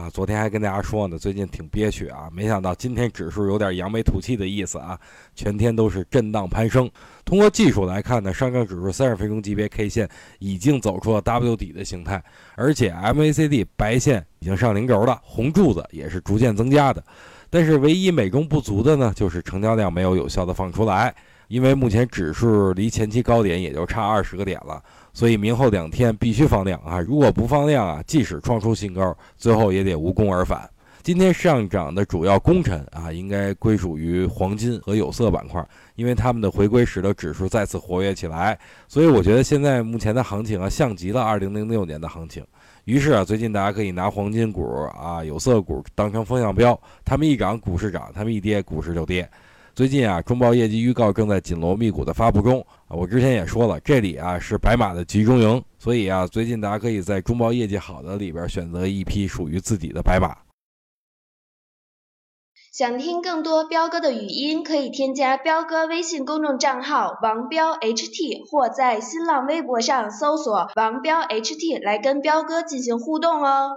啊，昨天还跟大家说呢，最近挺憋屈啊，没想到今天指数有点扬眉吐气的意思啊，全天都是震荡攀升。通过技术来看呢，上证指数三十分钟级别 K 线已经走出了 W 底的形态，而且 MACD 白线已经上零轴了，红柱子也是逐渐增加的。但是唯一美中不足的呢，就是成交量没有有效的放出来，因为目前指数离前期高点也就差二十个点了。所以明后两天必须放量啊！如果不放量啊，即使创出新高，最后也得无功而返。今天上涨的主要功臣啊，应该归属于黄金和有色板块，因为他们的回归使得指数再次活跃起来。所以我觉得现在目前的行情啊，像极了2006年的行情。于是啊，最近大家可以拿黄金股啊、有色股当成风向标，他们一涨股市涨，他们一跌股市就跌。最近啊，中报业绩预告正在紧锣密鼓的发布中啊。我之前也说了，这里啊是白马的集中营，所以啊，最近大家可以在中报业绩好的里边选择一批属于自己的白马。想听更多彪哥的语音，可以添加彪哥微信公众账号王彪 HT，或在新浪微博上搜索王彪 HT 来跟彪哥进行互动哦。